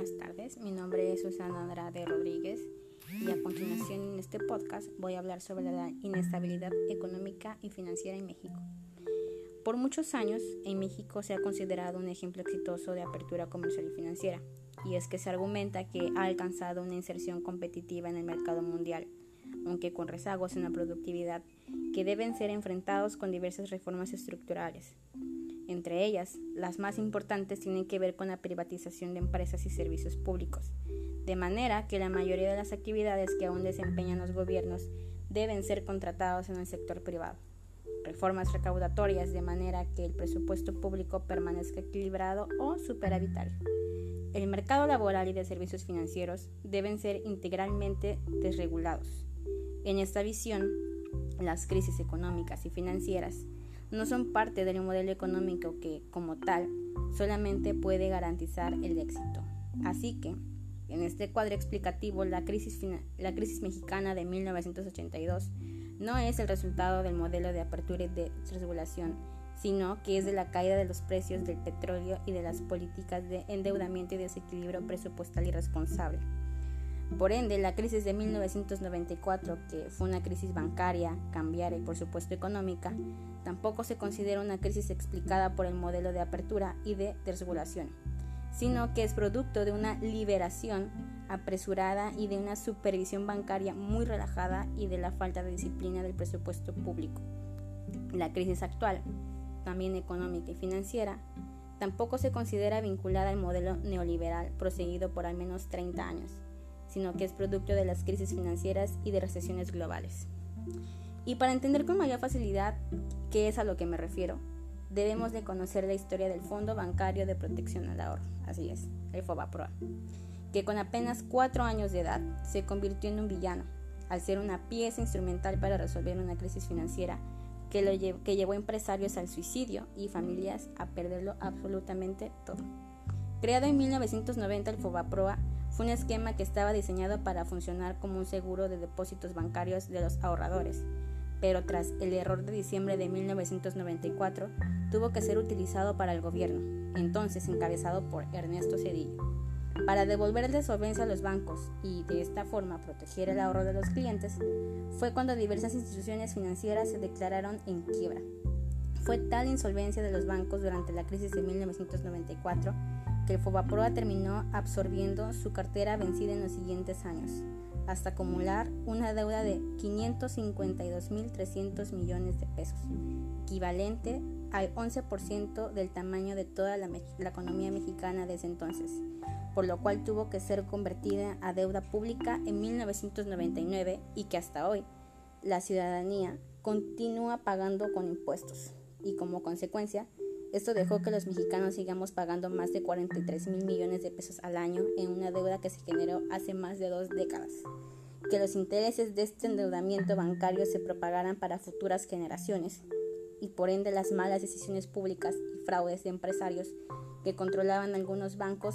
buenas tardes. Mi nombre es Susana Andrade Rodríguez y a continuación en este podcast voy a hablar sobre la inestabilidad económica y financiera en México. Por muchos años, en México se ha considerado un ejemplo exitoso de apertura comercial y financiera, y es que se argumenta que ha alcanzado una inserción competitiva en el mercado mundial, aunque con rezagos en la productividad que deben ser enfrentados con diversas reformas estructurales. Entre ellas, las más importantes tienen que ver con la privatización de empresas y servicios públicos, de manera que la mayoría de las actividades que aún desempeñan los gobiernos deben ser contratados en el sector privado. Reformas recaudatorias de manera que el presupuesto público permanezca equilibrado o superavitario. El mercado laboral y de servicios financieros deben ser integralmente desregulados. En esta visión, las crisis económicas y financieras no son parte del modelo económico que, como tal, solamente puede garantizar el éxito. Así que, en este cuadro explicativo, la crisis, la crisis mexicana de 1982 no es el resultado del modelo de apertura y de regulación, sino que es de la caída de los precios del petróleo y de las políticas de endeudamiento y desequilibrio presupuestal irresponsable. Por ende, la crisis de 1994, que fue una crisis bancaria, cambiaria y por supuesto económica, tampoco se considera una crisis explicada por el modelo de apertura y de desregulación, sino que es producto de una liberación apresurada y de una supervisión bancaria muy relajada y de la falta de disciplina del presupuesto público. La crisis actual, también económica y financiera, tampoco se considera vinculada al modelo neoliberal proseguido por al menos 30 años sino que es producto de las crisis financieras y de recesiones globales. Y para entender con mayor facilidad qué es a lo que me refiero, debemos de conocer la historia del Fondo Bancario de Protección al Ahorro, así es, el FOBAPROA, que con apenas cuatro años de edad se convirtió en un villano, al ser una pieza instrumental para resolver una crisis financiera que, lo que llevó a empresarios al suicidio y familias a perderlo absolutamente todo. Creado en 1990, el FOBAPROA fue un esquema que estaba diseñado para funcionar como un seguro de depósitos bancarios de los ahorradores, pero tras el error de diciembre de 1994 tuvo que ser utilizado para el gobierno, entonces encabezado por Ernesto Cedillo, para devolverle solvencia a los bancos y de esta forma proteger el ahorro de los clientes, fue cuando diversas instituciones financieras se declararon en quiebra. Fue tal insolvencia de los bancos durante la crisis de 1994 que el Fobaproa terminó absorbiendo su cartera vencida en los siguientes años, hasta acumular una deuda de 552.300 millones de pesos, equivalente al 11% del tamaño de toda la, la, economía mexicana desde entonces, por lo cual tuvo que ser convertida a deuda pública en 1999 y que hasta hoy la ciudadanía continúa pagando con impuestos y como consecuencia esto dejó que los mexicanos sigamos pagando más de 43 mil millones de pesos al año en una deuda que se generó hace más de dos décadas. Que los intereses de este endeudamiento bancario se propagaran para futuras generaciones y por ende las malas decisiones públicas y fraudes de empresarios que controlaban algunos bancos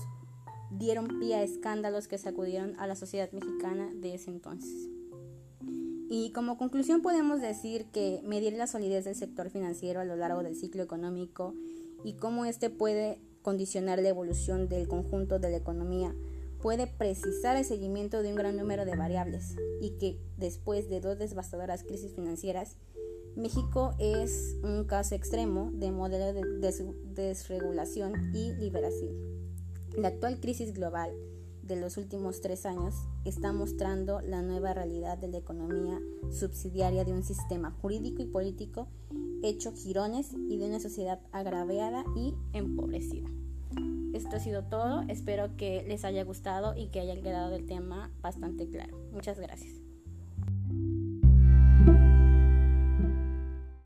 dieron pie a escándalos que sacudieron a la sociedad mexicana de ese entonces. Y como conclusión podemos decir que medir la solidez del sector financiero a lo largo del ciclo económico y cómo éste puede condicionar la evolución del conjunto de la economía puede precisar el seguimiento de un gran número de variables y que después de dos devastadoras crisis financieras, México es un caso extremo de modelo de desregulación y liberación. La actual crisis global de los últimos tres años está mostrando la nueva realidad de la economía subsidiaria de un sistema jurídico y político hecho girones y de una sociedad agraviada y empobrecida. Esto ha sido todo, espero que les haya gustado y que haya quedado el tema bastante claro. Muchas gracias.